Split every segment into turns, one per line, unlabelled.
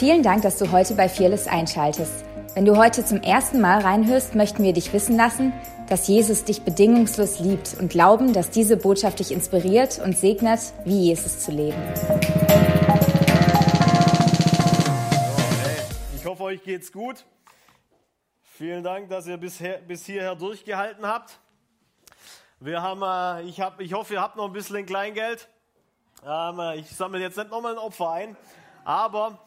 Vielen Dank, dass du heute bei Fearless einschaltest. Wenn du heute zum ersten Mal reinhörst, möchten wir dich wissen lassen, dass Jesus dich bedingungslos liebt und glauben, dass diese Botschaft dich inspiriert und segnet, wie Jesus zu leben.
Ich hoffe, euch geht's gut. Vielen Dank, dass ihr bisher, bis hierher durchgehalten habt. Wir haben, äh, ich, hab, ich hoffe, ihr habt noch ein bisschen Kleingeld. Ähm, äh, ich sammle jetzt nicht nochmal ein Opfer ein, aber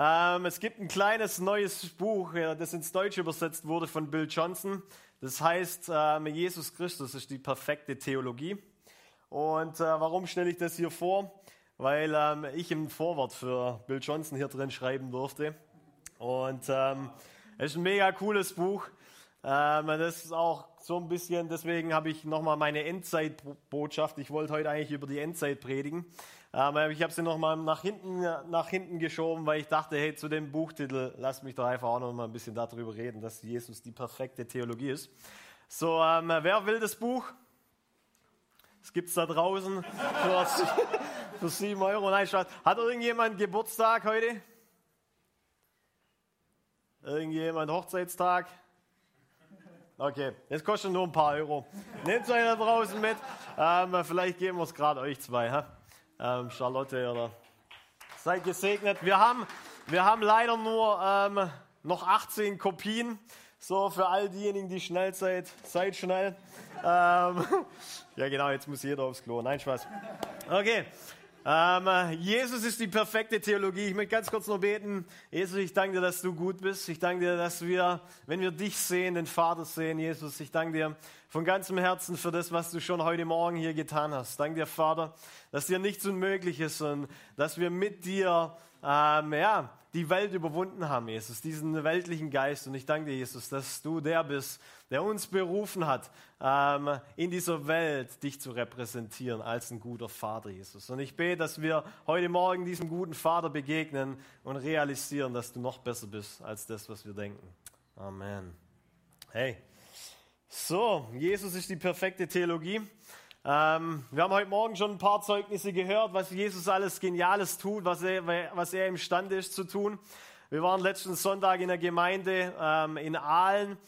ähm, es gibt ein kleines neues Buch, das ins Deutsche übersetzt wurde von Bill Johnson. Das heißt, ähm, Jesus Christus ist die perfekte Theologie. Und äh, warum stelle ich das hier vor? Weil ähm, ich im Vorwort für Bill Johnson hier drin schreiben durfte. Und ähm, es ist ein mega cooles Buch. Ähm, das ist auch so ein bisschen, deswegen habe ich nochmal meine Endzeitbotschaft. Ich wollte heute eigentlich über die Endzeit predigen. Ich habe sie nochmal nach hinten, nach hinten geschoben, weil ich dachte, hey, zu dem Buchtitel, lasst mich doch einfach auch noch mal ein bisschen darüber reden, dass Jesus die perfekte Theologie ist. So, ähm, wer will das Buch? Es gibt es da draußen für, für 7 Euro. Nein, Hat irgendjemand Geburtstag heute? Irgendjemand Hochzeitstag? Okay, das kostet nur ein paar Euro. Nehmt es euch da draußen mit. Ähm, vielleicht geben wir es gerade euch zwei. Ha? Ähm, Charlotte oder seid gesegnet. Wir haben, wir haben leider nur ähm, noch 18 Kopien. So, für all diejenigen, die schnell seid, seid schnell. Ähm, ja, genau, jetzt muss jeder aufs Klo. Nein, Spaß. Okay. Ähm, Jesus ist die perfekte Theologie. Ich möchte ganz kurz noch beten. Jesus, ich danke dir, dass du gut bist. Ich danke dir, dass wir, wenn wir dich sehen, den Vater sehen, Jesus. Ich danke dir von ganzem Herzen für das, was du schon heute Morgen hier getan hast. Danke dir, Vater, dass dir nichts unmöglich ist und dass wir mit dir ähm, ja, die Welt überwunden haben, Jesus, diesen weltlichen Geist. Und ich danke dir, Jesus, dass du der bist, der uns berufen hat, ähm, in dieser Welt dich zu repräsentieren als ein guter Vater, Jesus. Und ich bete, dass wir heute Morgen diesem guten Vater begegnen und realisieren, dass du noch besser bist als das, was wir denken. Amen. Hey. So, Jesus ist die perfekte Theologie. Ähm, wir haben heute Morgen schon ein paar Zeugnisse gehört, was Jesus alles Geniales tut, was er, was er imstande ist zu tun. Wir waren letzten Sonntag in der Gemeinde ähm, in Aalen.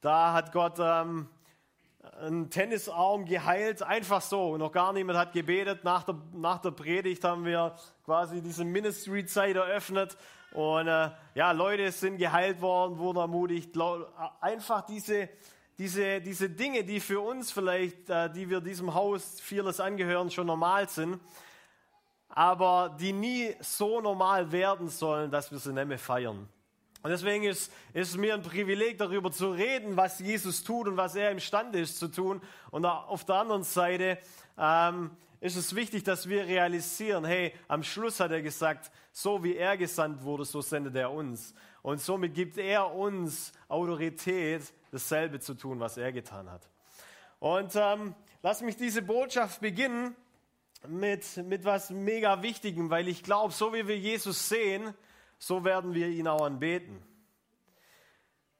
Da hat Gott ähm, einen Tennisarm geheilt, einfach so. Noch gar niemand hat gebetet. Nach der, nach der Predigt haben wir quasi diese Ministry-Zeit eröffnet. Und äh, ja, Leute sind geheilt worden, wurden ermutigt. Einfach diese diese, diese Dinge, die für uns vielleicht, äh, die wir diesem Haus vieles angehören, schon normal sind, aber die nie so normal werden sollen, dass wir sie nicht mehr feiern. Und deswegen ist, ist es mir ein Privileg, darüber zu reden, was Jesus tut und was er imstande ist zu tun. Und auf der anderen Seite ähm, ist es wichtig, dass wir realisieren, hey, am Schluss hat er gesagt, so wie er gesandt wurde, so sendet er uns. Und somit gibt er uns Autorität, dasselbe zu tun, was er getan hat. Und ähm, lass mich diese Botschaft beginnen mit, mit was mega Wichtigem, weil ich glaube, so wie wir Jesus sehen, so werden wir ihn auch anbeten.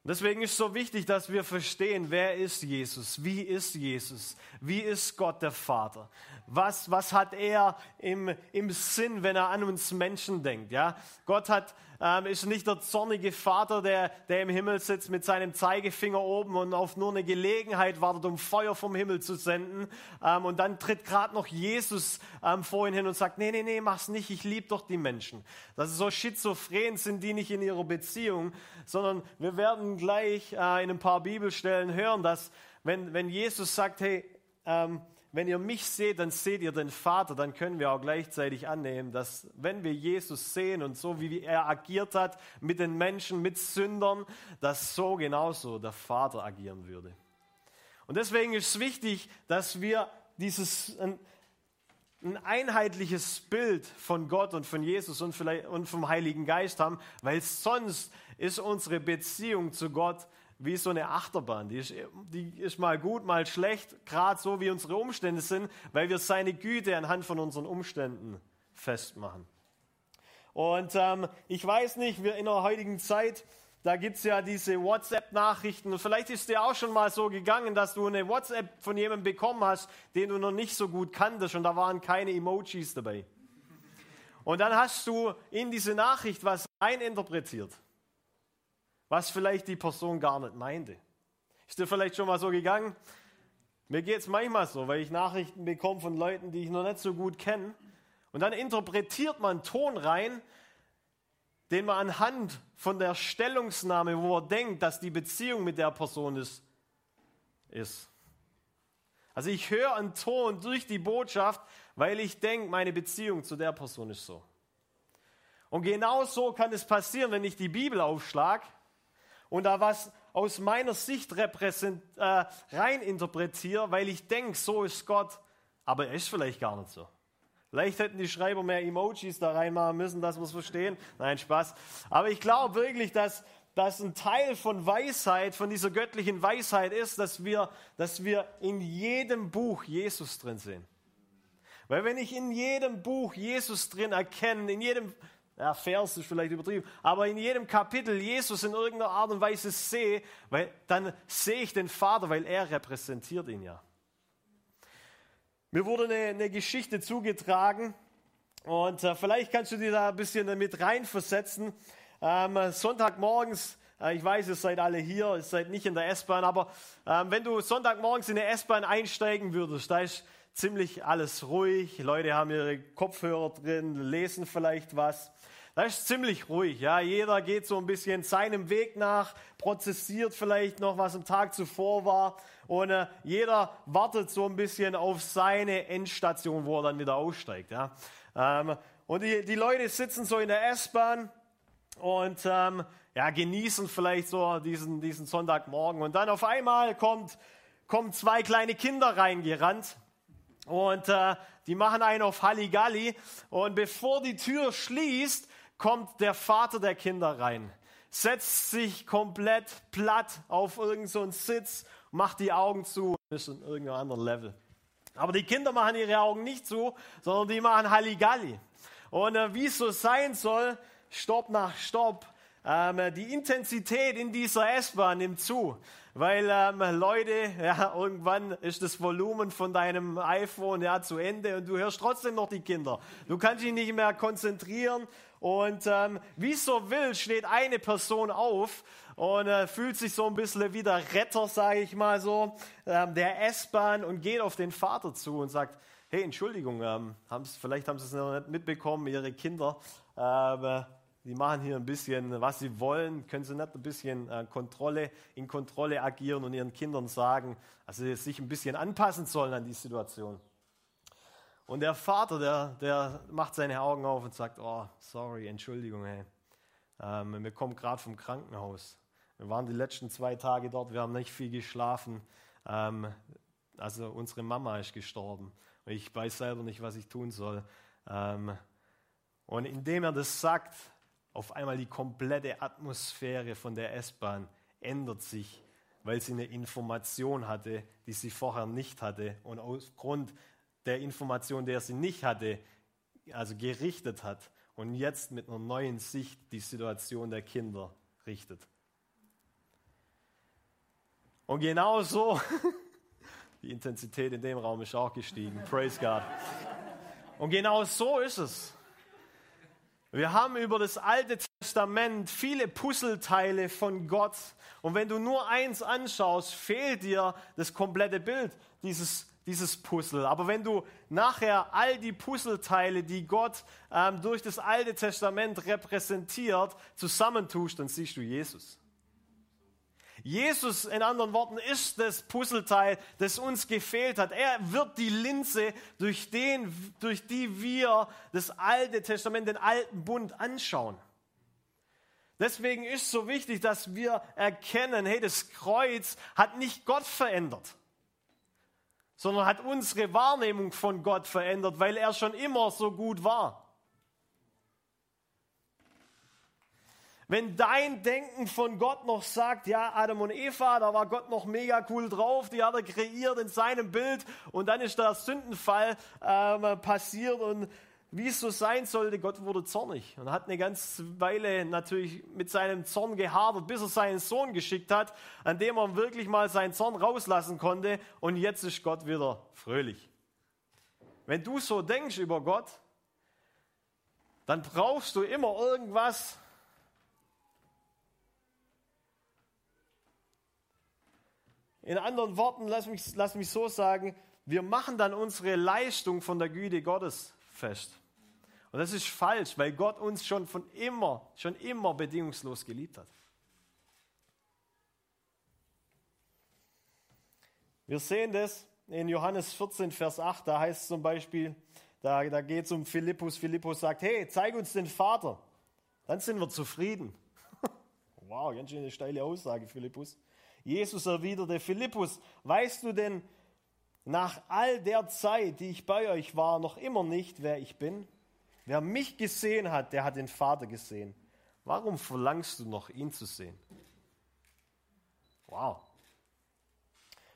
Deswegen ist es so wichtig, dass wir verstehen, wer ist Jesus, wie ist Jesus, wie ist Gott der Vater, was, was hat er im, im Sinn, wenn er an uns Menschen denkt. Ja? Gott hat ähm, ist nicht der zornige Vater, der, der im Himmel sitzt mit seinem Zeigefinger oben und auf nur eine Gelegenheit wartet, um Feuer vom Himmel zu senden. Ähm, und dann tritt gerade noch Jesus ähm, vor ihn hin und sagt, nee, nee, nee, mach's nicht, ich liebe doch die Menschen. Das ist so schizophren sind die nicht in ihrer Beziehung, sondern wir werden gleich äh, in ein paar Bibelstellen hören, dass wenn, wenn Jesus sagt, hey, ähm, wenn ihr mich seht, dann seht ihr den Vater, dann können wir auch gleichzeitig annehmen, dass wenn wir Jesus sehen und so wie er agiert hat mit den Menschen, mit Sündern, dass so genauso der Vater agieren würde. Und deswegen ist es wichtig, dass wir dieses ein, ein einheitliches Bild von Gott und von Jesus und, und vom Heiligen Geist haben, weil sonst ist unsere Beziehung zu Gott wie so eine Achterbahn. Die ist, die ist mal gut, mal schlecht, gerade so wie unsere Umstände sind, weil wir seine Güte anhand von unseren Umständen festmachen. Und ähm, ich weiß nicht, wir in der heutigen Zeit, da gibt es ja diese WhatsApp-Nachrichten. Vielleicht ist dir auch schon mal so gegangen, dass du eine WhatsApp von jemandem bekommen hast, den du noch nicht so gut kanntest und da waren keine Emojis dabei. Und dann hast du in diese Nachricht was eininterpretiert, was vielleicht die Person gar nicht meinte. Ist dir vielleicht schon mal so gegangen? Mir geht es manchmal so, weil ich Nachrichten bekomme von Leuten, die ich noch nicht so gut kenne. Und dann interpretiert man Ton rein, den man anhand von der Stellungsnahme, wo er denkt, dass die Beziehung mit der Person ist, ist. Also ich höre einen Ton durch die Botschaft, weil ich denke, meine Beziehung zu der Person ist so. Und genau so kann es passieren, wenn ich die Bibel aufschlage und da was aus meiner Sicht repräsent, äh, rein interpretiere, weil ich denke, so ist Gott, aber er ist vielleicht gar nicht so. Vielleicht hätten die Schreiber mehr Emojis da reinmachen müssen, dass wir es verstehen. Nein, Spaß. Aber ich glaube wirklich, dass, dass ein Teil von Weisheit, von dieser göttlichen Weisheit ist, dass wir, dass wir in jedem Buch Jesus drin sehen. Weil wenn ich in jedem Buch Jesus drin erkenne, in jedem ja, Vers ist vielleicht übertrieben, aber in jedem Kapitel Jesus in irgendeiner Art und Weise sehe, weil dann sehe ich den Vater, weil er repräsentiert ihn ja. Mir wurde eine, eine Geschichte zugetragen und äh, vielleicht kannst du dir da ein bisschen mit reinversetzen. Ähm, Sonntagmorgens, äh, ich weiß, ihr seid alle hier, ihr seid nicht in der S-Bahn, aber ähm, wenn du Sonntagmorgens in der S-Bahn einsteigen würdest, da ist ziemlich alles ruhig, Leute haben ihre Kopfhörer drin, lesen vielleicht was. Das ist ziemlich ruhig. Ja. Jeder geht so ein bisschen seinem Weg nach, prozessiert vielleicht noch, was am Tag zuvor war. Und äh, jeder wartet so ein bisschen auf seine Endstation, wo er dann wieder aussteigt. Ja. Ähm, und die, die Leute sitzen so in der S-Bahn und ähm, ja, genießen vielleicht so diesen, diesen Sonntagmorgen. Und dann auf einmal kommt, kommen zwei kleine Kinder reingerannt. Und äh, die machen einen auf Halligalli. Und bevor die Tür schließt, kommt der Vater der Kinder rein, setzt sich komplett platt auf irgendeinen so Sitz, macht die Augen zu, ist in irgendeinem anderen Level. Aber die Kinder machen ihre Augen nicht zu, sondern die machen Halligalli. Und äh, wie es so sein soll, Stopp nach Stopp, ähm, die Intensität in dieser S-Bahn nimmt zu, weil ähm, Leute, ja, irgendwann ist das Volumen von deinem iPhone ja zu Ende und du hörst trotzdem noch die Kinder. Du kannst dich nicht mehr konzentrieren und ähm, wie so will, steht eine Person auf und äh, fühlt sich so ein bisschen wie der Retter, sage ich mal so, ähm, der S-Bahn und geht auf den Vater zu und sagt, hey, Entschuldigung, ähm, haben's, vielleicht haben Sie es noch nicht mitbekommen, Ihre Kinder, äh, die machen hier ein bisschen, was sie wollen, können sie nicht ein bisschen äh, Kontrolle, in Kontrolle agieren und ihren Kindern sagen, also sie sich ein bisschen anpassen sollen an die Situation. Und der Vater, der, der macht seine Augen auf und sagt, oh, sorry, Entschuldigung, hey. Ähm, wir kommen gerade vom Krankenhaus. Wir waren die letzten zwei Tage dort, wir haben nicht viel geschlafen. Ähm, also unsere Mama ist gestorben. Ich weiß selber nicht, was ich tun soll. Ähm, und indem er das sagt, auf einmal die komplette Atmosphäre von der S-Bahn ändert sich, weil sie eine Information hatte, die sie vorher nicht hatte. Und aufgrund der Information, der sie nicht hatte, also gerichtet hat und jetzt mit einer neuen Sicht die Situation der Kinder richtet. Und genau so, die Intensität in dem Raum ist auch gestiegen. Praise God. Und genau so ist es. Wir haben über das Alte Testament viele Puzzleteile von Gott. Und wenn du nur eins anschaust, fehlt dir das komplette Bild dieses dieses Puzzle. Aber wenn du nachher all die Puzzleteile, die Gott ähm, durch das Alte Testament repräsentiert, zusammentust, dann siehst du Jesus. Jesus, in anderen Worten, ist das Puzzleteil, das uns gefehlt hat. Er wird die Linse, durch, den, durch die wir das Alte Testament, den alten Bund anschauen. Deswegen ist so wichtig, dass wir erkennen, hey, das Kreuz hat nicht Gott verändert sondern hat unsere Wahrnehmung von Gott verändert, weil er schon immer so gut war. Wenn dein Denken von Gott noch sagt, ja, Adam und Eva, da war Gott noch mega cool drauf, die hat er kreiert in seinem Bild und dann ist der Sündenfall ähm, passiert und wie es so sein sollte, Gott wurde zornig und hat eine ganze Weile natürlich mit seinem Zorn gehadert, bis er seinen Sohn geschickt hat, an dem er wirklich mal seinen Zorn rauslassen konnte und jetzt ist Gott wieder fröhlich. Wenn du so denkst über Gott, dann brauchst du immer irgendwas, in anderen Worten, lass mich, lass mich so sagen, wir machen dann unsere Leistung von der Güte Gottes fest. Und das ist falsch, weil Gott uns schon von immer, schon immer bedingungslos geliebt hat. Wir sehen das in Johannes 14, Vers 8, da heißt es zum Beispiel, da, da geht es um Philippus. Philippus sagt, hey, zeig uns den Vater, dann sind wir zufrieden. wow, ganz schön eine steile Aussage, Philippus. Jesus erwiderte, Philippus, weißt du denn nach all der Zeit, die ich bei euch war, noch immer nicht, wer ich bin? Wer mich gesehen hat, der hat den Vater gesehen. Warum verlangst du noch, ihn zu sehen? Wow.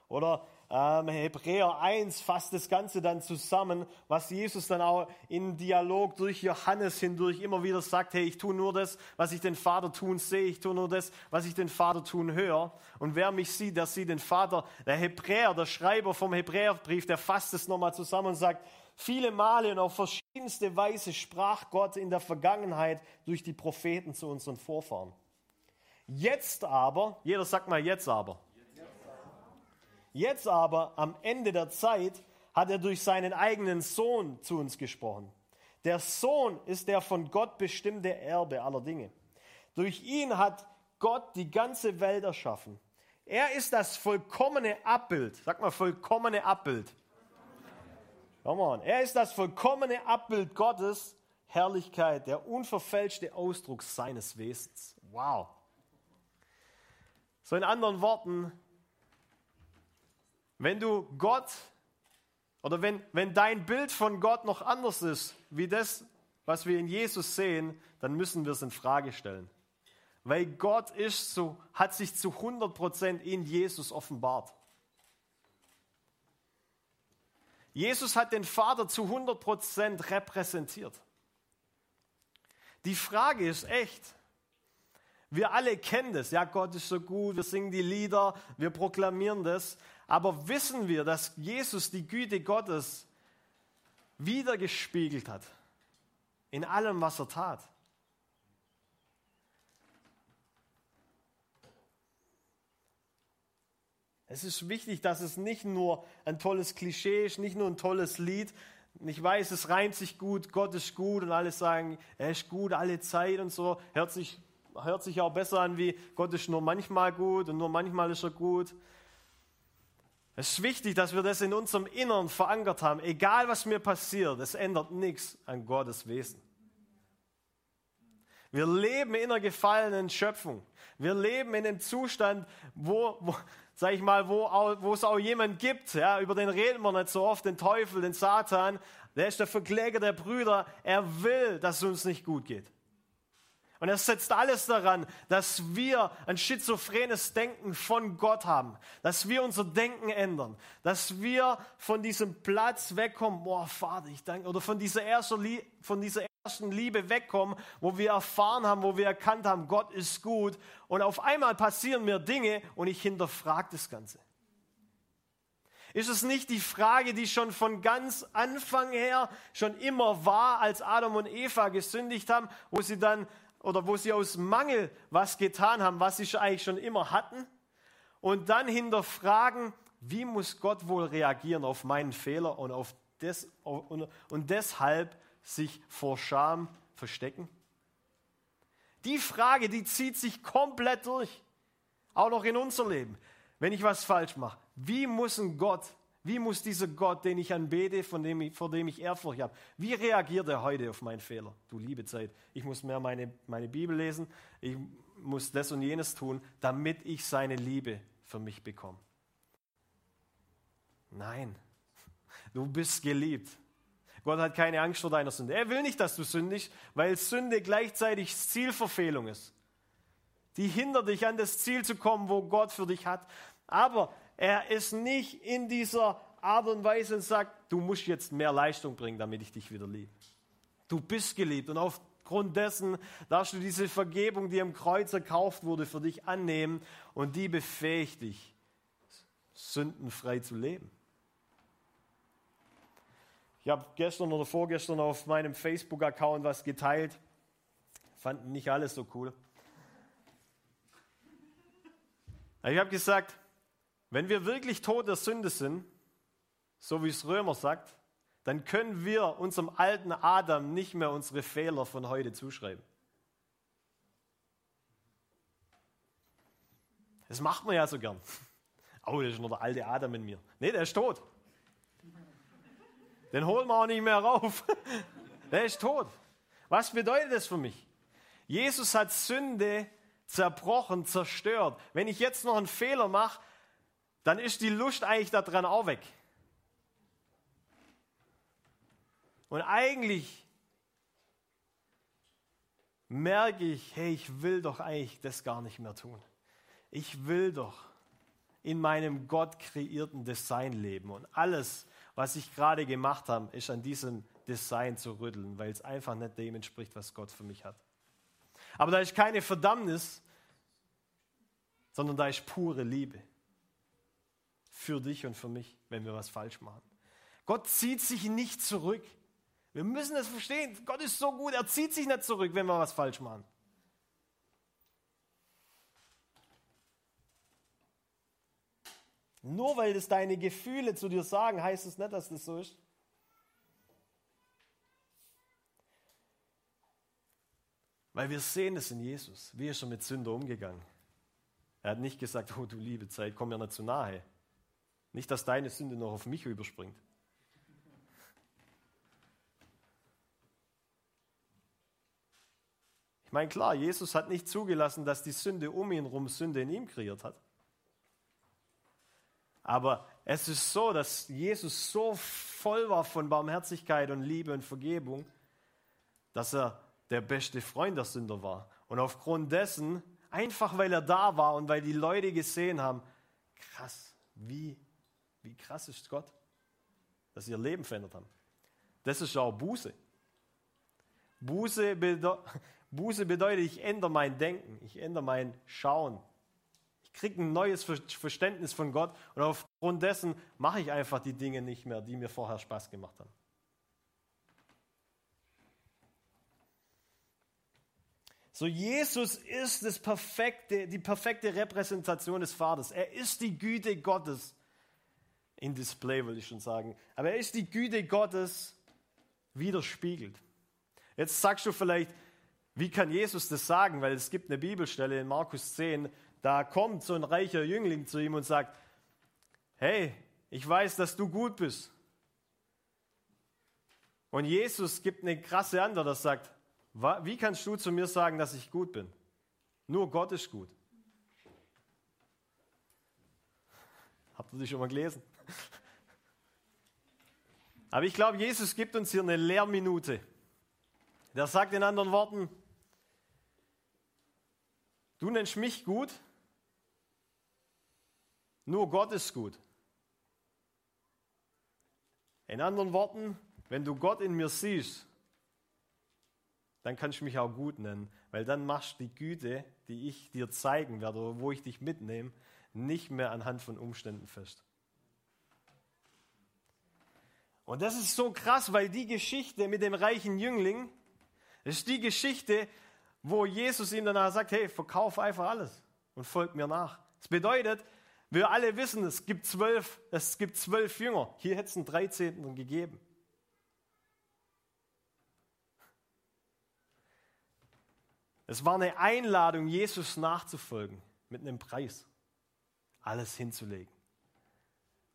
Oder ähm, Hebräer 1 fasst das Ganze dann zusammen, was Jesus dann auch im Dialog durch Johannes hindurch immer wieder sagt, hey, ich tue nur das, was ich den Vater tun sehe, ich tue nur das, was ich den Vater tun höre. Und wer mich sieht, der sieht den Vater. Der Hebräer, der Schreiber vom Hebräerbrief, der fasst es nochmal zusammen und sagt, viele Male und auf verschiedenste Weise sprach Gott in der Vergangenheit durch die Propheten zu unseren Vorfahren. Jetzt aber, jeder sagt mal jetzt aber. Jetzt aber, am Ende der Zeit, hat er durch seinen eigenen Sohn zu uns gesprochen. Der Sohn ist der von Gott bestimmte Erbe aller Dinge. Durch ihn hat Gott die ganze Welt erschaffen. Er ist das vollkommene Abbild. Sag mal, vollkommene Abbild. Come on. Er ist das vollkommene Abbild Gottes, Herrlichkeit, der unverfälschte Ausdruck seines Wesens. Wow. So in anderen Worten, wenn du Gott oder wenn, wenn dein Bild von Gott noch anders ist, wie das, was wir in Jesus sehen, dann müssen wir es in Frage stellen. Weil Gott ist so, hat sich zu 100% in Jesus offenbart. Jesus hat den Vater zu 100% repräsentiert. Die Frage ist echt, wir alle kennen das, ja, Gott ist so gut, wir singen die Lieder, wir proklamieren das, aber wissen wir, dass Jesus die Güte Gottes wiedergespiegelt hat in allem, was er tat? Es ist wichtig, dass es nicht nur ein tolles Klischee ist, nicht nur ein tolles Lied. Ich weiß, es reimt sich gut, Gott ist gut und alle sagen, er ist gut alle Zeit und so. Hört sich, hört sich auch besser an wie Gott ist nur manchmal gut und nur manchmal ist er gut. Es ist wichtig, dass wir das in unserem Innern verankert haben. Egal, was mir passiert, es ändert nichts an Gottes Wesen. Wir leben in einer gefallenen Schöpfung. Wir leben in einem Zustand, wo, wo sag ich mal, wo, wo es auch jemand gibt, ja, über den reden wir nicht so oft, den Teufel, den Satan, der ist der Verkläger der Brüder. Er will, dass es uns nicht gut geht. Und er setzt alles daran, dass wir ein schizophrenes Denken von Gott haben, dass wir unser Denken ändern, dass wir von diesem Platz wegkommen, boah, Vater, ich danke, oder von dieser, ersten, von dieser ersten Liebe wegkommen, wo wir erfahren haben, wo wir erkannt haben, Gott ist gut. Und auf einmal passieren mir Dinge und ich hinterfrage das Ganze. Ist es nicht die Frage, die schon von ganz Anfang her schon immer war, als Adam und Eva gesündigt haben, wo sie dann oder wo sie aus Mangel was getan haben, was sie eigentlich schon immer hatten, und dann hinterfragen, wie muss Gott wohl reagieren auf meinen Fehler und, auf des, und, und deshalb sich vor Scham verstecken? Die Frage, die zieht sich komplett durch, auch noch in unser Leben. Wenn ich was falsch mache, wie muss ein Gott wie muss dieser Gott, den ich anbete, von dem vor dem ich Ehrfurcht habe, wie reagiert er heute auf meinen Fehler? Du liebe Zeit, ich muss mehr meine, meine Bibel lesen, ich muss das und jenes tun, damit ich seine Liebe für mich bekomme. Nein, du bist geliebt. Gott hat keine Angst vor deiner Sünde. Er will nicht, dass du sündigst, weil Sünde gleichzeitig Zielverfehlung ist. Die hindert dich an das Ziel zu kommen, wo Gott für dich hat. Aber er ist nicht in dieser Art und Weise und sagt, du musst jetzt mehr Leistung bringen, damit ich dich wieder liebe. Du bist geliebt und aufgrund dessen darfst du diese Vergebung, die am Kreuz erkauft wurde, für dich annehmen und die befähigt dich, sündenfrei zu leben. Ich habe gestern oder vorgestern auf meinem Facebook-Account was geteilt. Fanden nicht alles so cool. Ich habe gesagt, wenn wir wirklich tot der Sünde sind, so wie es Römer sagt, dann können wir unserem alten Adam nicht mehr unsere Fehler von heute zuschreiben. Das macht man ja so gern. Oh, das ist nur der alte Adam in mir. Nee, der ist tot. Den holen wir auch nicht mehr rauf. Der ist tot. Was bedeutet das für mich? Jesus hat Sünde zerbrochen, zerstört. Wenn ich jetzt noch einen Fehler mache, dann ist die Lust eigentlich daran auch weg. Und eigentlich merke ich, hey, ich will doch eigentlich das gar nicht mehr tun. Ich will doch in meinem Gott kreierten Design leben. Und alles, was ich gerade gemacht habe, ist an diesem Design zu rütteln, weil es einfach nicht dem entspricht, was Gott für mich hat. Aber da ist keine Verdammnis, sondern da ist pure Liebe für dich und für mich, wenn wir was falsch machen. Gott zieht sich nicht zurück. Wir müssen es verstehen. Gott ist so gut, er zieht sich nicht zurück, wenn wir was falsch machen. Nur weil das deine Gefühle zu dir sagen, heißt es nicht, dass das so ist. Weil wir sehen es in Jesus. Wie ist er mit Sünder umgegangen? Er hat nicht gesagt, oh du liebe Zeit, komm mir nicht zu nahe. Nicht, dass deine Sünde noch auf mich überspringt. Ich meine, klar, Jesus hat nicht zugelassen, dass die Sünde um ihn herum Sünde in ihm kreiert hat. Aber es ist so, dass Jesus so voll war von Barmherzigkeit und Liebe und Vergebung, dass er der beste Freund der Sünder war. Und aufgrund dessen, einfach weil er da war und weil die Leute gesehen haben, krass, wie, wie krass ist Gott, dass sie ihr Leben verändert haben. Das ist auch Buße. Buße, bede Buße bedeutet, ich ändere mein Denken, ich ändere mein Schauen. Ich kriege ein neues Verständnis von Gott und aufgrund dessen mache ich einfach die Dinge nicht mehr, die mir vorher Spaß gemacht haben. So, Jesus ist das perfekte, die perfekte Repräsentation des Vaters. Er ist die Güte Gottes. In Display würde ich schon sagen. Aber er ist die Güte Gottes widerspiegelt. Jetzt sagst du vielleicht, wie kann Jesus das sagen? Weil es gibt eine Bibelstelle in Markus 10, da kommt so ein reicher Jüngling zu ihm und sagt, hey, ich weiß, dass du gut bist. Und Jesus gibt eine krasse Antwort, das sagt, wie kannst du zu mir sagen, dass ich gut bin? Nur Gott ist gut. Habt ihr das schon mal gelesen? Aber ich glaube, Jesus gibt uns hier eine Lehrminute. Der sagt in anderen Worten, du nennst mich gut, nur Gott ist gut. In anderen Worten, wenn du Gott in mir siehst, dann kannst du mich auch gut nennen, weil dann machst du die Güte, die ich dir zeigen werde oder wo ich dich mitnehme, nicht mehr anhand von Umständen fest. Und das ist so krass, weil die Geschichte mit dem reichen Jüngling, ist die Geschichte, wo Jesus ihm danach sagt, hey, verkauf einfach alles und folg mir nach. Das bedeutet, wir alle wissen, es gibt zwölf, es gibt zwölf Jünger. Hier hätte es einen 13. gegeben. Es war eine Einladung, Jesus nachzufolgen mit einem Preis, alles hinzulegen.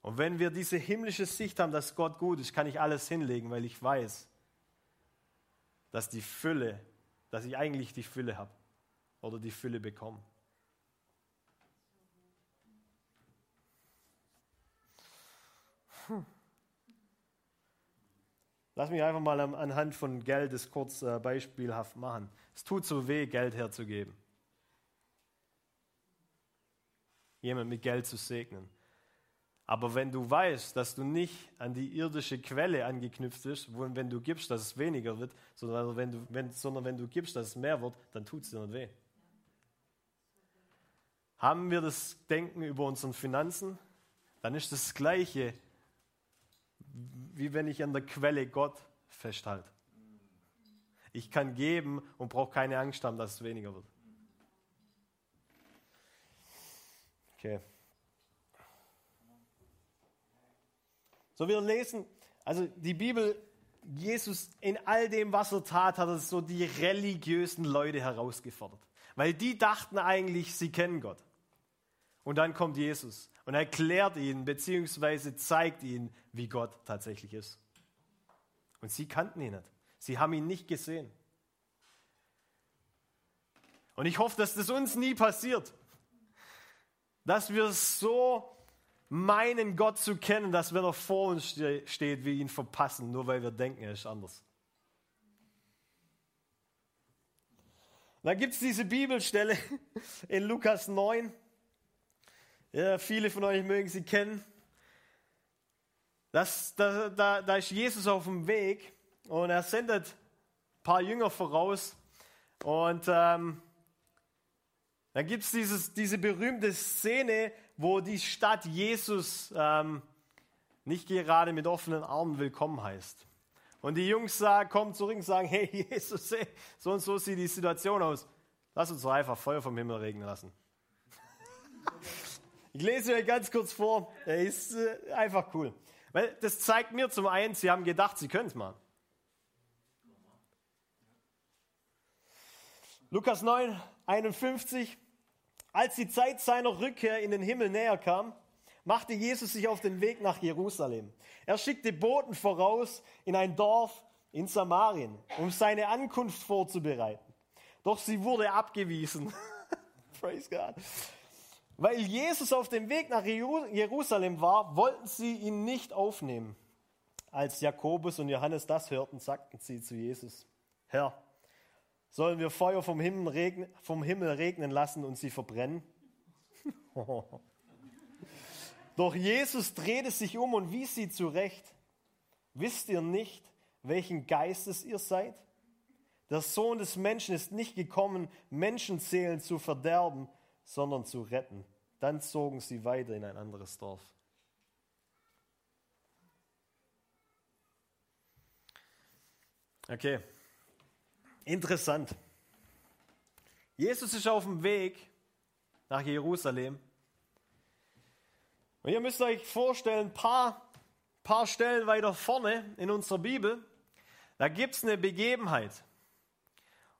Und wenn wir diese himmlische Sicht haben, dass Gott gut ist, kann ich alles hinlegen, weil ich weiß, dass die Fülle, dass ich eigentlich die Fülle habe oder die Fülle bekomme. Hm. Lass mich einfach mal anhand von Geld das kurz äh, beispielhaft machen. Es tut so weh, Geld herzugeben. Jemand mit Geld zu segnen. Aber wenn du weißt, dass du nicht an die irdische Quelle angeknüpft bist, wo wenn du gibst, dass es weniger wird, sondern wenn du, wenn, sondern wenn du gibst, dass es mehr wird, dann tut es dir nicht weh. Haben wir das Denken über unsere Finanzen, dann ist das Gleiche wie wenn ich an der Quelle Gott festhalte. Ich kann geben und brauche keine Angst haben, dass es weniger wird. Okay. So wir lesen, also die Bibel, Jesus in all dem, was er tat, hat er so die religiösen Leute herausgefordert. Weil die dachten eigentlich, sie kennen Gott. Und dann kommt Jesus und erklärt ihnen, beziehungsweise zeigt ihnen, wie Gott tatsächlich ist. Und sie kannten ihn nicht. Sie haben ihn nicht gesehen. Und ich hoffe, dass das uns nie passiert. Dass wir so meinen, Gott zu kennen, dass wenn er vor uns steht, wir ihn verpassen, nur weil wir denken, er ist anders. Da gibt es diese Bibelstelle in Lukas 9. Ja, viele von euch mögen sie kennen. Das, da, da, da ist Jesus auf dem Weg und er sendet ein paar Jünger voraus. Und ähm, dann gibt es diese berühmte Szene, wo die Stadt Jesus ähm, nicht gerade mit offenen Armen willkommen heißt. Und die Jungs sagen, kommen zurück und sagen, hey Jesus, hey, so und so sieht die Situation aus. Lass uns doch einfach Feuer vom Himmel regnen lassen. ich lese euch ganz kurz vor. Er ist äh, einfach cool. Weil das zeigt mir zum einen, sie haben gedacht, sie können es mal. Lukas 9, 51. Als die Zeit seiner Rückkehr in den Himmel näher kam, machte Jesus sich auf den Weg nach Jerusalem. Er schickte Boten voraus in ein Dorf in Samarien, um seine Ankunft vorzubereiten. Doch sie wurde abgewiesen. Praise God. Weil Jesus auf dem Weg nach Jerusalem war, wollten sie ihn nicht aufnehmen. Als Jakobus und Johannes das hörten, sagten sie zu Jesus, Herr, sollen wir Feuer vom Himmel regnen, vom Himmel regnen lassen und sie verbrennen? Doch Jesus drehte sich um und wies sie zurecht. Wisst ihr nicht, welchen Geistes ihr seid? Der Sohn des Menschen ist nicht gekommen, Menschenseelen zu verderben, sondern zu retten. Dann zogen sie weiter in ein anderes Dorf. Okay, interessant. Jesus ist auf dem Weg nach Jerusalem. Und ihr müsst euch vorstellen, ein paar, paar Stellen weiter vorne in unserer Bibel, da gibt es eine Begebenheit.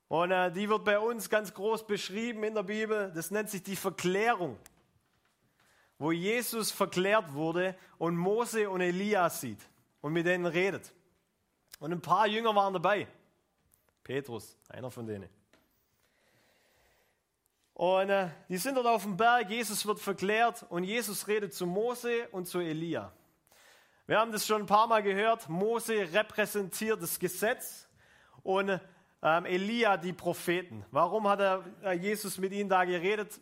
Und äh, die wird bei uns ganz groß beschrieben in der Bibel. Das nennt sich die Verklärung, wo Jesus verklärt wurde und Mose und Elia sieht und mit denen redet. Und ein paar Jünger waren dabei. Petrus, einer von denen. Und äh, die sind dort auf dem Berg, Jesus wird verklärt und Jesus redet zu Mose und zu Elia. Wir haben das schon ein paar Mal gehört. Mose repräsentiert das Gesetz und ähm, Elia die Propheten. Warum hat er, äh, Jesus mit ihnen da geredet?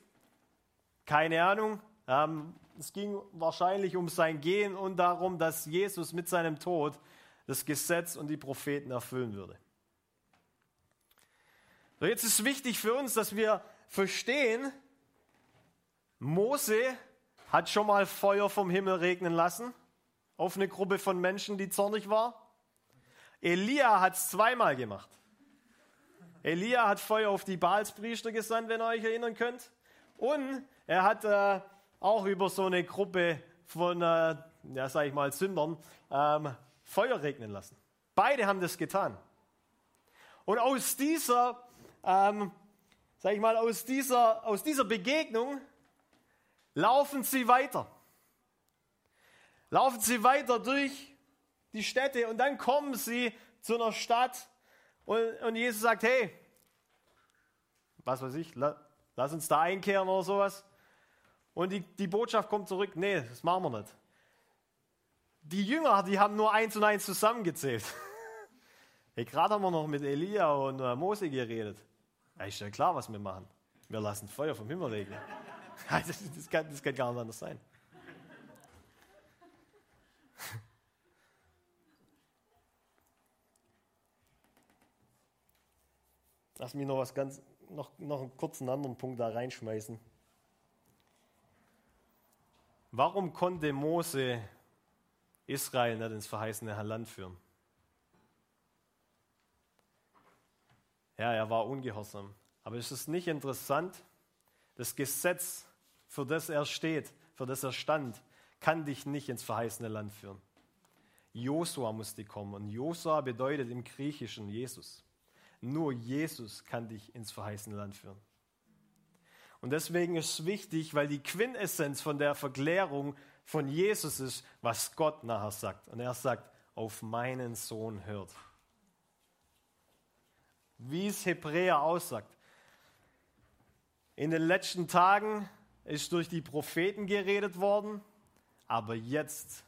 Keine Ahnung. Ähm, es ging wahrscheinlich um sein Gehen und darum, dass Jesus mit seinem Tod das Gesetz und die Propheten erfüllen würde. So, jetzt ist wichtig für uns, dass wir verstehen, Mose hat schon mal Feuer vom Himmel regnen lassen auf eine Gruppe von Menschen, die zornig war. Elia hat es zweimal gemacht. Elia hat Feuer auf die Baalspriester gesandt, wenn ihr euch erinnern könnt. Und er hat äh, auch über so eine Gruppe von, äh, ja, sag ich mal, Sündern ähm, Feuer regnen lassen. Beide haben das getan. Und aus dieser, ähm, sag ich mal, aus dieser, aus dieser Begegnung laufen sie weiter. Laufen sie weiter durch die Städte und dann kommen sie zu einer Stadt, und, und Jesus sagt, hey, was weiß ich, lass uns da einkehren oder sowas. Und die, die Botschaft kommt zurück, nee, das machen wir nicht. Die Jünger, die haben nur eins und eins zusammengezählt. Hey, gerade haben wir noch mit Elia und äh, Mose geredet. Ja, ist ja klar, was wir machen. Wir lassen Feuer vom Himmel regnen. das, kann, das kann gar nicht anders sein. Lass mich noch was ganz, noch, noch einen kurzen anderen Punkt da reinschmeißen. Warum konnte Mose Israel nicht ins verheißene Land führen? Ja, er war ungehorsam. Aber ist es nicht interessant? Das Gesetz, für das er steht, für das er stand, kann dich nicht ins verheißene Land führen. Josua musste kommen. Und Josua bedeutet im Griechischen Jesus. Nur Jesus kann dich ins verheißene Land führen. Und deswegen ist es wichtig, weil die Quintessenz von der Verklärung von Jesus ist, was Gott nachher sagt. Und er sagt, auf meinen Sohn hört. Wie es Hebräer aussagt. In den letzten Tagen ist durch die Propheten geredet worden, aber jetzt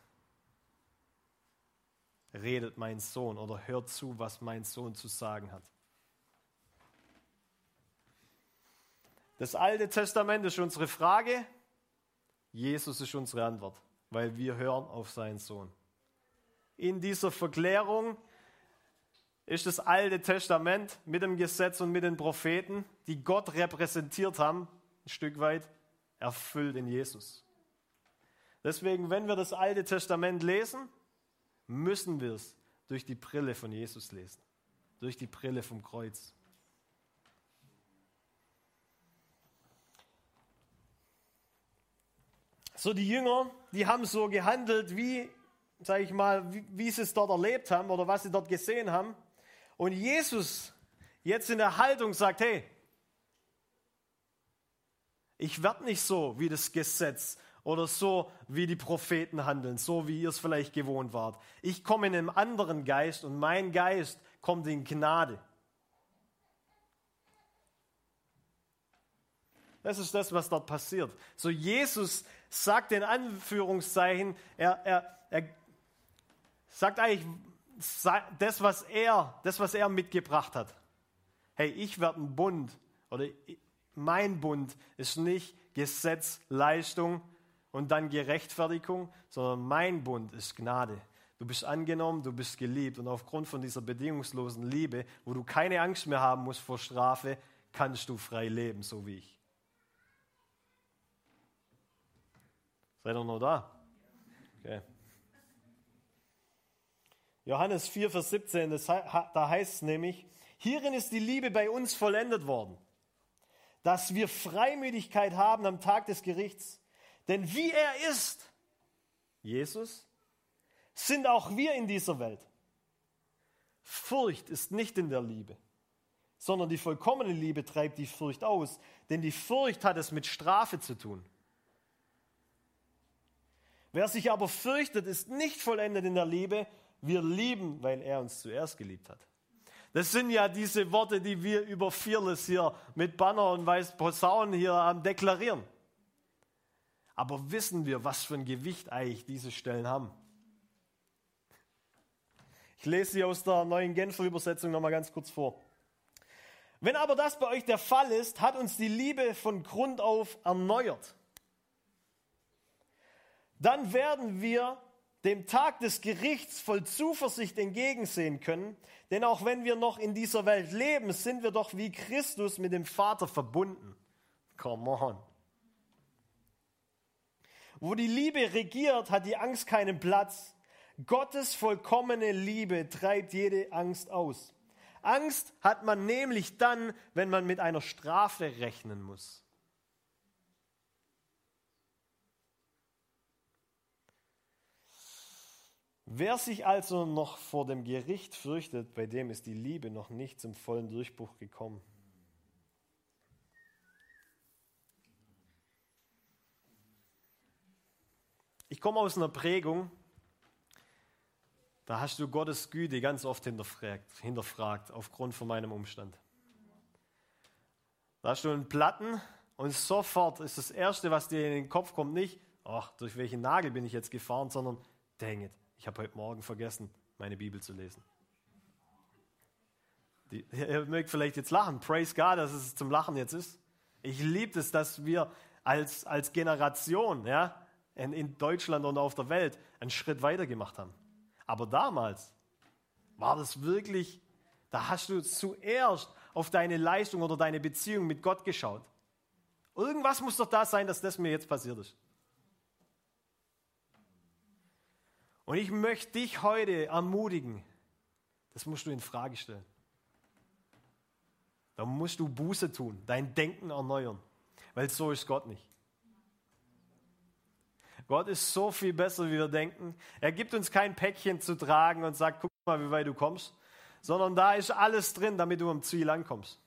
redet mein Sohn oder hört zu, was mein Sohn zu sagen hat. Das Alte Testament ist unsere Frage, Jesus ist unsere Antwort, weil wir hören auf seinen Sohn. In dieser Verklärung ist das Alte Testament mit dem Gesetz und mit den Propheten, die Gott repräsentiert haben, ein Stück weit erfüllt in Jesus. Deswegen, wenn wir das Alte Testament lesen, müssen wir es durch die Brille von Jesus lesen, durch die Brille vom Kreuz. So die Jünger, die haben so gehandelt, wie, sage ich mal, wie, wie sie es dort erlebt haben oder was sie dort gesehen haben. Und Jesus jetzt in der Haltung sagt, hey, ich werde nicht so wie das Gesetz oder so wie die Propheten handeln, so wie ihr es vielleicht gewohnt wart. Ich komme in einem anderen Geist und mein Geist kommt in Gnade. Das ist das, was dort passiert. So Jesus sagt in Anführungszeichen, er, er, er sagt eigentlich das, was er, das, was er mitgebracht hat. Hey, ich werde ein Bund oder mein Bund ist nicht Gesetz, Leistung und dann Gerechtfertigung, sondern mein Bund ist Gnade. Du bist angenommen, du bist geliebt und aufgrund von dieser bedingungslosen Liebe, wo du keine Angst mehr haben musst vor Strafe, kannst du frei leben, so wie ich. Seid ihr noch da? Okay. Johannes 4, Vers 17, das, da heißt es nämlich, hierin ist die Liebe bei uns vollendet worden, dass wir Freimütigkeit haben am Tag des Gerichts. Denn wie er ist, Jesus, sind auch wir in dieser Welt. Furcht ist nicht in der Liebe, sondern die vollkommene Liebe treibt die Furcht aus, denn die Furcht hat es mit Strafe zu tun. Wer sich aber fürchtet, ist nicht vollendet in der Liebe. Wir lieben, weil er uns zuerst geliebt hat. Das sind ja diese Worte, die wir über Fearless hier mit Banner und Weiß Posaunen hier am deklarieren. Aber wissen wir, was für ein Gewicht eigentlich diese Stellen haben? Ich lese sie aus der neuen Genfer Übersetzung nochmal ganz kurz vor. Wenn aber das bei euch der Fall ist, hat uns die Liebe von Grund auf erneuert dann werden wir dem Tag des Gerichts voll Zuversicht entgegensehen können, denn auch wenn wir noch in dieser Welt leben, sind wir doch wie Christus mit dem Vater verbunden. Come on. Wo die Liebe regiert, hat die Angst keinen Platz. Gottes vollkommene Liebe treibt jede Angst aus. Angst hat man nämlich dann, wenn man mit einer Strafe rechnen muss. Wer sich also noch vor dem Gericht fürchtet, bei dem ist die Liebe noch nicht zum vollen Durchbruch gekommen. Ich komme aus einer Prägung, da hast du Gottes Güte ganz oft hinterfragt, hinterfragt aufgrund von meinem Umstand. Da hast du einen Platten und sofort ist das Erste, was dir in den Kopf kommt, nicht, ach, durch welchen Nagel bin ich jetzt gefahren, sondern, dang it, ich habe heute Morgen vergessen, meine Bibel zu lesen. Die, ihr mögt vielleicht jetzt lachen. Praise God, dass es zum Lachen jetzt ist. Ich liebe es, dass wir als, als Generation ja, in, in Deutschland und auf der Welt einen Schritt weiter gemacht haben. Aber damals war das wirklich, da hast du zuerst auf deine Leistung oder deine Beziehung mit Gott geschaut. Irgendwas muss doch da sein, dass das mir jetzt passiert ist. Und ich möchte dich heute ermutigen, das musst du in Frage stellen. Da musst du Buße tun, dein Denken erneuern, weil so ist Gott nicht. Gott ist so viel besser, wie wir denken. Er gibt uns kein Päckchen zu tragen und sagt, guck mal, wie weit du kommst, sondern da ist alles drin, damit du am Ziel ankommst.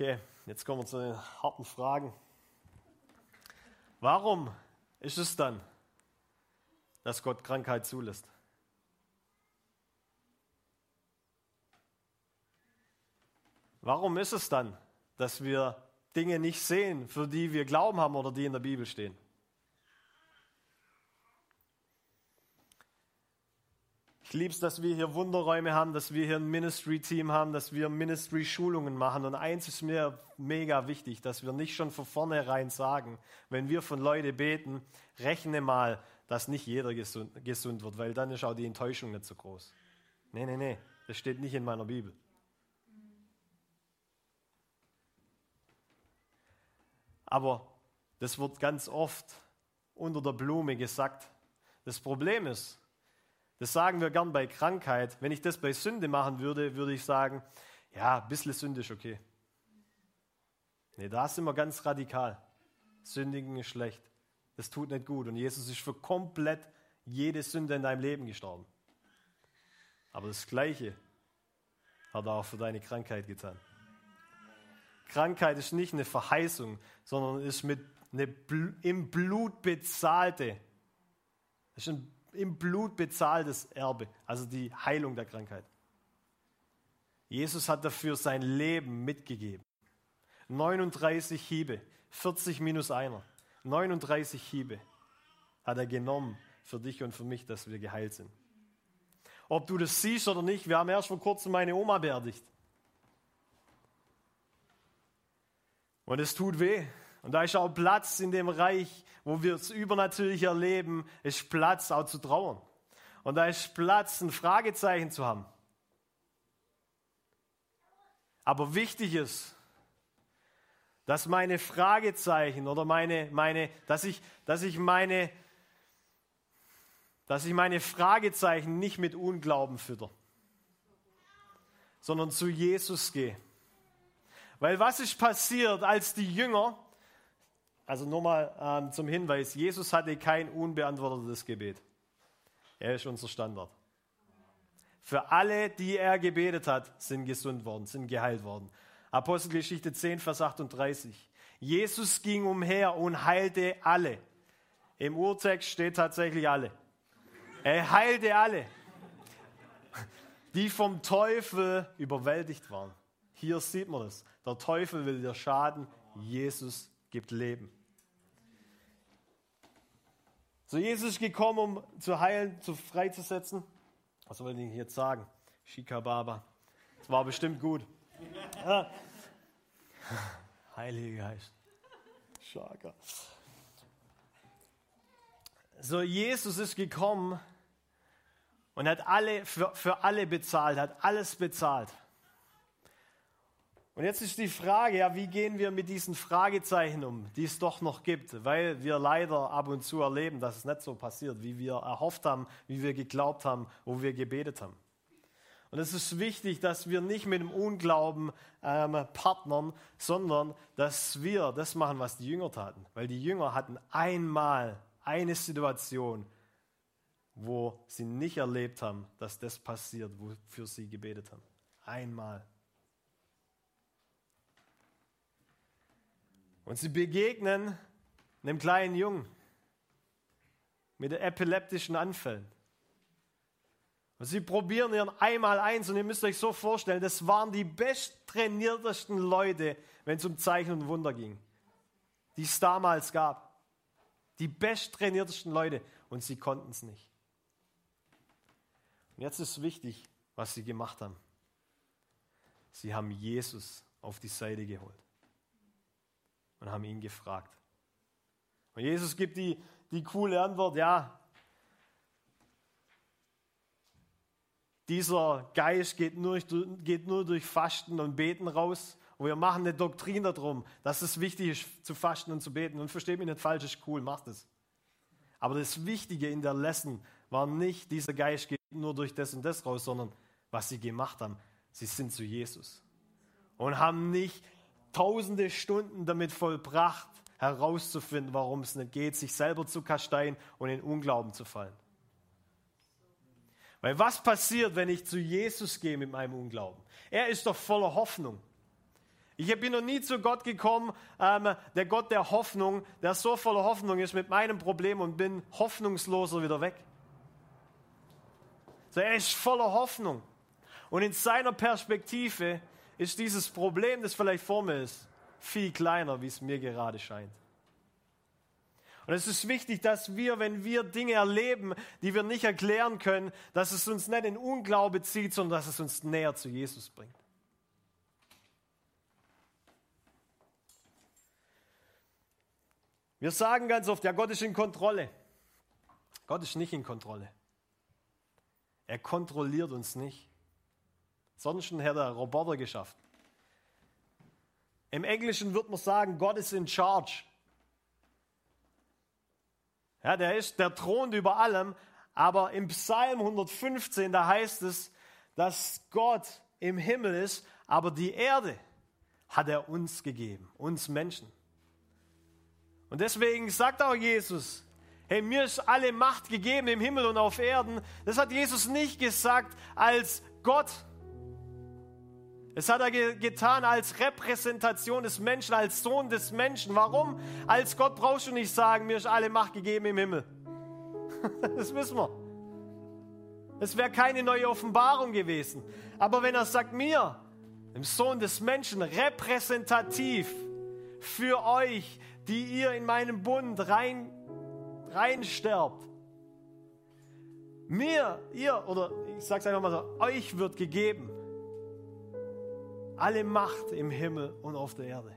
Okay, jetzt kommen wir zu den harten Fragen. Warum ist es dann, dass Gott Krankheit zulässt? Warum ist es dann, dass wir Dinge nicht sehen, für die wir Glauben haben oder die in der Bibel stehen? Ich liebe es, dass wir hier Wunderräume haben, dass wir hier ein Ministry-Team haben, dass wir Ministry-Schulungen machen. Und eins ist mir mega wichtig, dass wir nicht schon von vornherein sagen, wenn wir von Leuten beten, rechne mal, dass nicht jeder gesund, gesund wird, weil dann ist auch die Enttäuschung nicht so groß. Nee, nee, nee, das steht nicht in meiner Bibel. Aber das wird ganz oft unter der Blume gesagt. Das Problem ist, das sagen wir gern bei Krankheit. Wenn ich das bei Sünde machen würde, würde ich sagen, ja, ein bisschen Sünde ist okay. Nee, da sind wir ganz radikal. Sündigen ist schlecht. Das tut nicht gut. Und Jesus ist für komplett jede Sünde in deinem Leben gestorben. Aber das Gleiche hat er auch für deine Krankheit getan. Krankheit ist nicht eine Verheißung, sondern ist mit eine im Blut bezahlte. Das ist ein im Blut bezahltes Erbe, also die Heilung der Krankheit. Jesus hat dafür sein Leben mitgegeben. 39 Hiebe, 40 minus einer, 39 Hiebe hat er genommen für dich und für mich, dass wir geheilt sind. Ob du das siehst oder nicht, wir haben erst vor kurzem meine Oma beerdigt. Und es tut weh. Und da ist auch Platz in dem Reich, wo wir es übernatürlich erleben, ist Platz auch zu trauern. Und da ist Platz, ein Fragezeichen zu haben. Aber wichtig ist, dass meine Fragezeichen oder meine, meine, dass ich, dass ich meine, dass ich meine Fragezeichen nicht mit Unglauben fütter, sondern zu Jesus gehe. Weil was ist passiert, als die Jünger also nur mal ähm, zum Hinweis, Jesus hatte kein unbeantwortetes Gebet. Er ist unser Standard. Für alle, die er gebetet hat, sind gesund worden, sind geheilt worden. Apostelgeschichte 10, Vers 38. Jesus ging umher und heilte alle. Im Urtext steht tatsächlich alle. Er heilte alle, die vom Teufel überwältigt waren. Hier sieht man das. Der Teufel will dir schaden, Jesus gibt Leben. So, Jesus ist gekommen, um zu heilen, zu freizusetzen. Was soll ich jetzt sagen? Shikababa. Das war bestimmt gut. Ja. Heiliger Geist. Schaka. So, Jesus ist gekommen und hat alle, für, für alle bezahlt, hat alles bezahlt. Und jetzt ist die Frage, ja, wie gehen wir mit diesen Fragezeichen um, die es doch noch gibt, weil wir leider ab und zu erleben, dass es nicht so passiert, wie wir erhofft haben, wie wir geglaubt haben, wo wir gebetet haben. Und es ist wichtig, dass wir nicht mit dem Unglauben ähm, partnern, sondern dass wir das machen, was die Jünger taten. Weil die Jünger hatten einmal eine Situation, wo sie nicht erlebt haben, dass das passiert, wofür sie gebetet haben. Einmal. Und sie begegnen einem kleinen Jungen mit epileptischen Anfällen. Und sie probieren ihren einmal eins und ihr müsst euch so vorstellen, das waren die besttrainiertesten Leute, wenn es um Zeichen und Wunder ging, die es damals gab. Die besttrainiertesten Leute und sie konnten es nicht. Und jetzt ist wichtig, was sie gemacht haben. Sie haben Jesus auf die Seite geholt und haben ihn gefragt. Und Jesus gibt die, die coole Antwort, ja, dieser Geist geht nur, geht nur durch Fasten und Beten raus. Und wir machen eine Doktrin darum, dass es wichtig ist, zu fasten und zu beten. Und versteht mich nicht falsch, ist cool, macht es. Aber das Wichtige in der Lesson war nicht, dieser Geist geht nur durch das und das raus, sondern was sie gemacht haben. Sie sind zu Jesus und haben nicht tausende Stunden damit vollbracht, herauszufinden, warum es nicht geht, sich selber zu kasteien und in Unglauben zu fallen. Weil was passiert, wenn ich zu Jesus gehe mit meinem Unglauben? Er ist doch voller Hoffnung. Ich bin noch nie zu Gott gekommen, ähm, der Gott der Hoffnung, der so voller Hoffnung ist mit meinem Problem und bin hoffnungsloser wieder weg. So, er ist voller Hoffnung. Und in seiner Perspektive ist dieses Problem, das vielleicht vor mir ist, viel kleiner, wie es mir gerade scheint. Und es ist wichtig, dass wir, wenn wir Dinge erleben, die wir nicht erklären können, dass es uns nicht in Unglaube zieht, sondern dass es uns näher zu Jesus bringt. Wir sagen ganz oft, ja, Gott ist in Kontrolle. Gott ist nicht in Kontrolle. Er kontrolliert uns nicht. Sonst hätte er Roboter geschafft. Im Englischen wird man sagen, Gott ist in charge. Ja, der ist, der thront über allem. Aber im Psalm 115, da heißt es, dass Gott im Himmel ist, aber die Erde hat er uns gegeben, uns Menschen. Und deswegen sagt auch Jesus, hey, mir ist alle Macht gegeben im Himmel und auf Erden. Das hat Jesus nicht gesagt als Gott. Es hat er getan als Repräsentation des Menschen, als Sohn des Menschen. Warum? Als Gott brauchst du nicht sagen, mir ist alle Macht gegeben im Himmel. Das wissen wir. Es wäre keine neue Offenbarung gewesen. Aber wenn er sagt, mir, dem Sohn des Menschen, repräsentativ für euch, die ihr in meinem Bund rein, reinsterbt. Mir, ihr, oder ich sage es einfach mal so, euch wird gegeben alle Macht im Himmel und auf der Erde.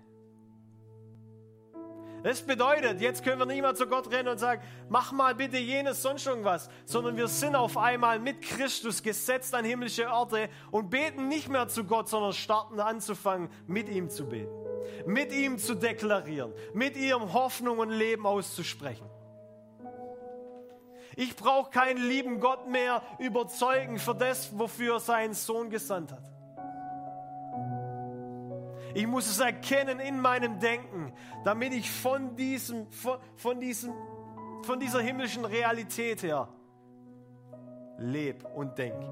Das bedeutet, jetzt können wir nicht mehr zu Gott rennen und sagen, mach mal bitte jenes, sonst irgendwas, sondern wir sind auf einmal mit Christus gesetzt an himmlische Orte und beten nicht mehr zu Gott, sondern starten anzufangen, mit ihm zu beten, mit ihm zu deklarieren, mit ihm Hoffnung und Leben auszusprechen. Ich brauche keinen lieben Gott mehr überzeugen für das, wofür er seinen Sohn gesandt hat. Ich muss es erkennen in meinem Denken, damit ich von, diesem, von, von, diesem, von dieser himmlischen Realität her lebe und denke.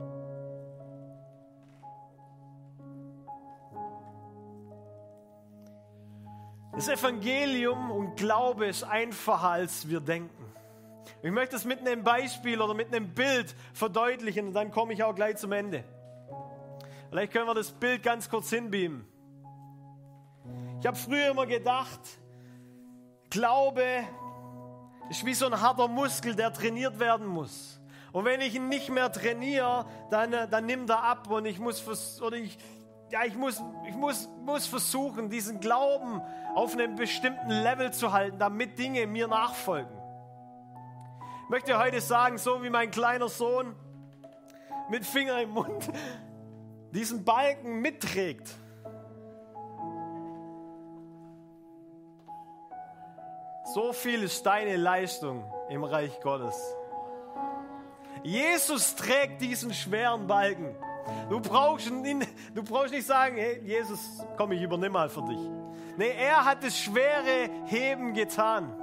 Das Evangelium und Glaube ist einfacher, als wir denken. Ich möchte es mit einem Beispiel oder mit einem Bild verdeutlichen und dann komme ich auch gleich zum Ende. Vielleicht können wir das Bild ganz kurz hinbeamen. Ich habe früher immer gedacht, Glaube ist wie so ein harter Muskel, der trainiert werden muss. Und wenn ich ihn nicht mehr trainiere, dann, äh, dann nimmt er ab und ich muss, oder ich, ja, ich muss, ich muss, muss versuchen, diesen Glauben auf einem bestimmten Level zu halten, damit Dinge mir nachfolgen. Ich möchte heute sagen, so wie mein kleiner Sohn mit Finger im Mund diesen Balken mitträgt. So viel ist deine Leistung im Reich Gottes. Jesus trägt diesen schweren Balken. Du brauchst, du brauchst nicht sagen, hey, Jesus, komm, ich übernehme mal für dich. Nee, er hat das schwere Heben getan.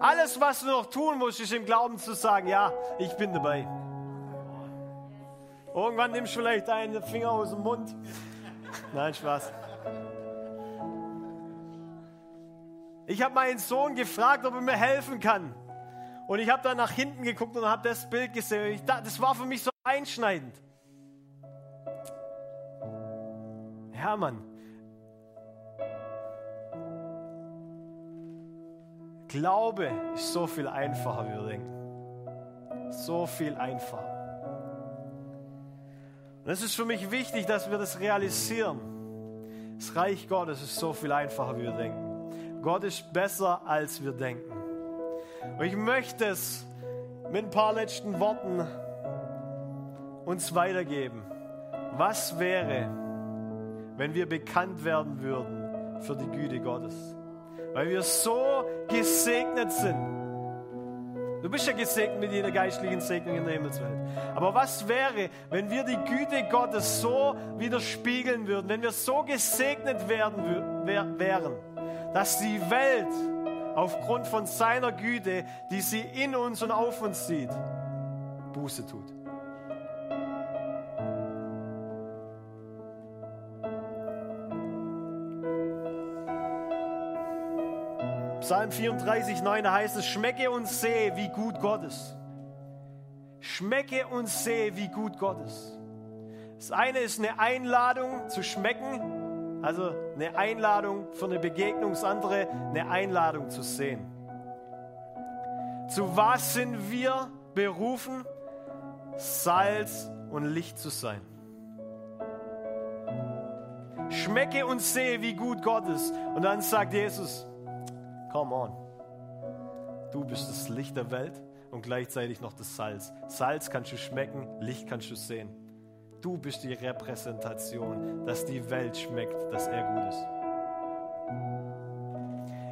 Alles, was du noch tun musst, ist im Glauben zu sagen, ja, ich bin dabei. Irgendwann nimmst du vielleicht deinen Finger aus dem Mund. Nein, Spaß. Ich habe meinen Sohn gefragt, ob er mir helfen kann. Und ich habe dann nach hinten geguckt und habe das Bild gesehen. Ich, das war für mich so einschneidend. Ja, Mann. Glaube ist so viel einfacher, wie wir denken. So viel einfacher. Und es ist für mich wichtig, dass wir das realisieren. Das Reich Gottes ist so viel einfacher, wie wir denken. Gott ist besser, als wir denken. Und ich möchte es mit ein paar letzten Worten uns weitergeben. Was wäre, wenn wir bekannt werden würden für die Güte Gottes? Weil wir so gesegnet sind. Du bist ja gesegnet mit jeder geistlichen Segnung in der Himmelswelt. Aber was wäre, wenn wir die Güte Gottes so widerspiegeln würden, wenn wir so gesegnet werden wären, dass die Welt aufgrund von seiner Güte, die sie in uns und auf uns sieht, Buße tut. Psalm 34, 9, da heißt es, schmecke und sehe, wie gut Gott ist. Schmecke und sehe, wie gut Gott ist. Das eine ist eine Einladung zu schmecken, also eine Einladung für eine Begegnung, das andere eine Einladung zu sehen. Zu was sind wir berufen? Salz und Licht zu sein. Schmecke und sehe, wie gut Gott ist. Und dann sagt Jesus, Come on. Du bist das Licht der Welt und gleichzeitig noch das Salz. Salz kannst du schmecken, Licht kannst du sehen. Du bist die Repräsentation, dass die Welt schmeckt, dass er gut ist.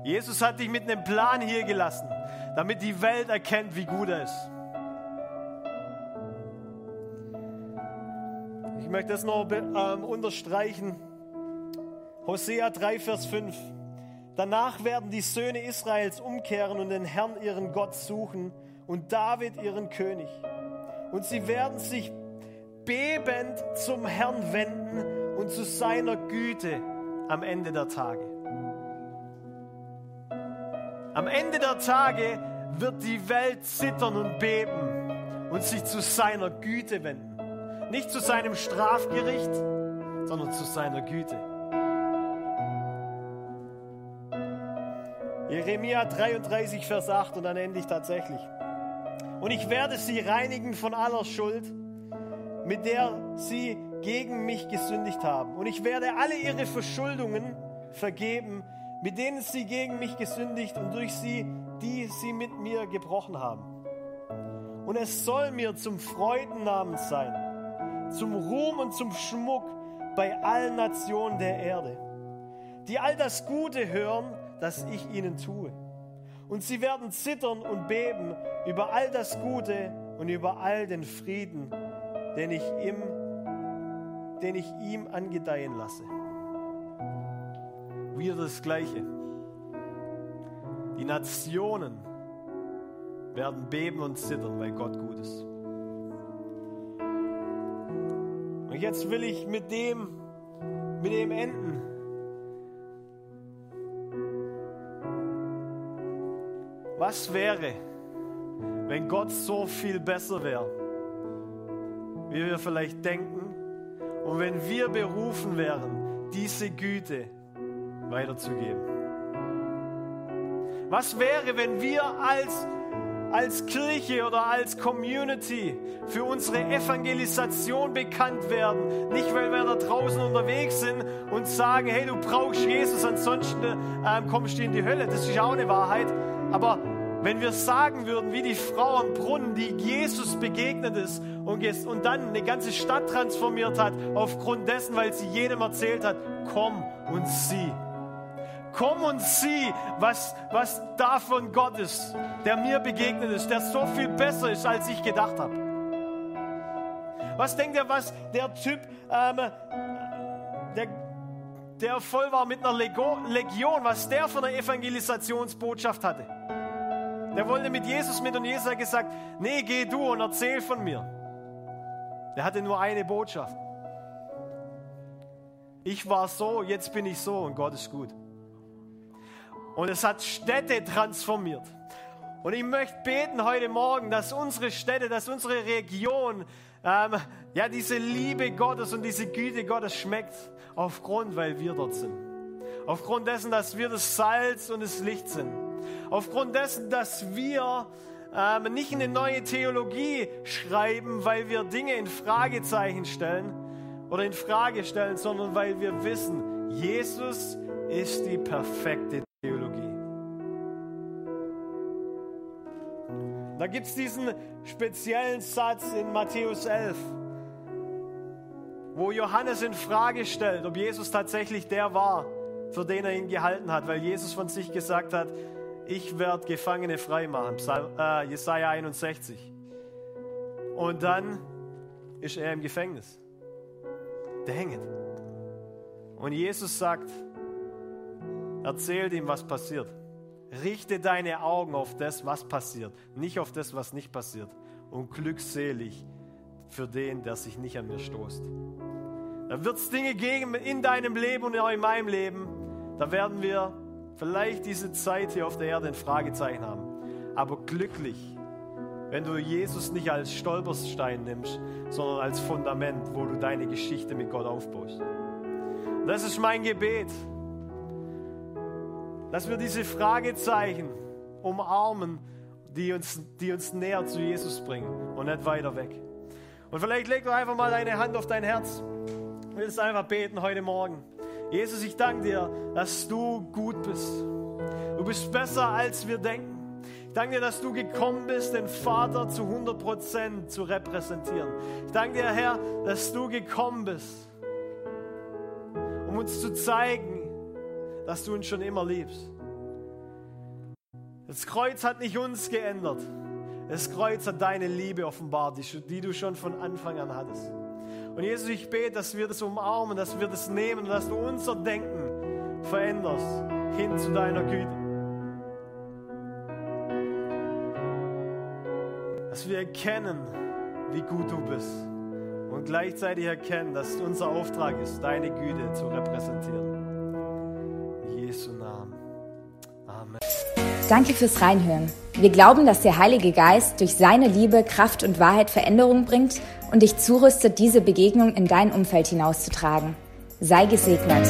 Jesus hat dich mit einem Plan hier gelassen, damit die Welt erkennt, wie gut er ist. Ich möchte das noch ähm, unterstreichen. Hosea 3, Vers 5. Danach werden die Söhne Israels umkehren und den Herrn ihren Gott suchen und David ihren König. Und sie werden sich bebend zum Herrn wenden und zu seiner Güte am Ende der Tage. Am Ende der Tage wird die Welt zittern und beben und sich zu seiner Güte wenden. Nicht zu seinem Strafgericht, sondern zu seiner Güte. Jeremia 33, Vers 8 und dann endlich tatsächlich. Und ich werde sie reinigen von aller Schuld, mit der sie gegen mich gesündigt haben. Und ich werde alle ihre Verschuldungen vergeben, mit denen sie gegen mich gesündigt und durch sie, die sie mit mir gebrochen haben. Und es soll mir zum Freudennamen sein, zum Ruhm und zum Schmuck bei allen Nationen der Erde, die all das Gute hören, das ich ihnen tue. Und sie werden zittern und beben über all das Gute und über all den Frieden, den ich ihm, den ich ihm angedeihen lasse. Wieder das Gleiche. Die Nationen werden beben und zittern, weil Gott gut ist. Und jetzt will ich mit dem, mit dem enden. Was wäre, wenn Gott so viel besser wäre, wie wir vielleicht denken, und wenn wir berufen wären, diese Güte weiterzugeben? Was wäre, wenn wir als, als Kirche oder als Community für unsere Evangelisation bekannt werden? Nicht, weil wir da draußen unterwegs sind und sagen, hey, du brauchst Jesus, ansonsten ähm, kommst du in die Hölle. Das ist auch eine Wahrheit. Aber wenn wir sagen würden, wie die Frau am Brunnen, die Jesus begegnet ist und, und dann eine ganze Stadt transformiert hat, aufgrund dessen, weil sie jedem erzählt hat, komm und sieh. Komm und sieh, was, was da von Gott ist, der mir begegnet ist, der so viel besser ist, als ich gedacht habe. Was denkt ihr, was der Typ, ähm, der, der voll war mit einer Legion, was der von einer Evangelisationsbotschaft hatte? Der wollte mit Jesus mit und Jesus hat gesagt, nee, geh du und erzähl von mir. Der hatte nur eine Botschaft. Ich war so, jetzt bin ich so und Gott ist gut. Und es hat Städte transformiert. Und ich möchte beten heute Morgen, dass unsere Städte, dass unsere Region, ähm, ja, diese Liebe Gottes und diese Güte Gottes schmeckt, aufgrund, weil wir dort sind. Aufgrund dessen, dass wir das Salz und das Licht sind. Aufgrund dessen, dass wir ähm, nicht eine neue Theologie schreiben, weil wir Dinge in Fragezeichen stellen oder in Frage stellen, sondern weil wir wissen, Jesus ist die perfekte Theologie. Da gibt es diesen speziellen Satz in Matthäus 11, wo Johannes in Frage stellt, ob Jesus tatsächlich der war, für den er ihn gehalten hat, weil Jesus von sich gesagt hat, ich werde Gefangene freimachen. Äh, Jesaja 61. Und dann ist er im Gefängnis. Der hängt. Und Jesus sagt, erzählt ihm, was passiert. Richte deine Augen auf das, was passiert, nicht auf das, was nicht passiert. Und glückselig für den, der sich nicht an mir stoßt. Da wird es Dinge geben in deinem Leben und in meinem Leben, da werden wir vielleicht diese Zeit hier auf der Erde ein Fragezeichen haben. Aber glücklich, wenn du Jesus nicht als Stolperstein nimmst, sondern als Fundament, wo du deine Geschichte mit Gott aufbaust. Das ist mein Gebet dass wir diese Fragezeichen umarmen, die uns, die uns näher zu Jesus bringen und nicht weiter weg. Und vielleicht leg doch einfach mal deine Hand auf dein Herz. Ich will es einfach beten heute Morgen. Jesus, ich danke dir, dass du gut bist. Du bist besser, als wir denken. Ich danke dir, dass du gekommen bist, den Vater zu 100% zu repräsentieren. Ich danke dir, Herr, dass du gekommen bist, um uns zu zeigen, dass du uns schon immer liebst. Das Kreuz hat nicht uns geändert. Das Kreuz hat deine Liebe offenbart, die du schon von Anfang an hattest. Und Jesus, ich bete, dass wir das umarmen, dass wir das nehmen und dass du unser Denken veränderst hin zu deiner Güte. Dass wir erkennen, wie gut du bist und gleichzeitig erkennen, dass unser Auftrag ist, deine Güte zu repräsentieren. Jesu Namen. Amen.
Danke fürs Reinhören. Wir glauben, dass der Heilige Geist durch seine Liebe, Kraft und Wahrheit Veränderung bringt und dich zurüstet, diese Begegnung in dein Umfeld hinauszutragen. Sei gesegnet.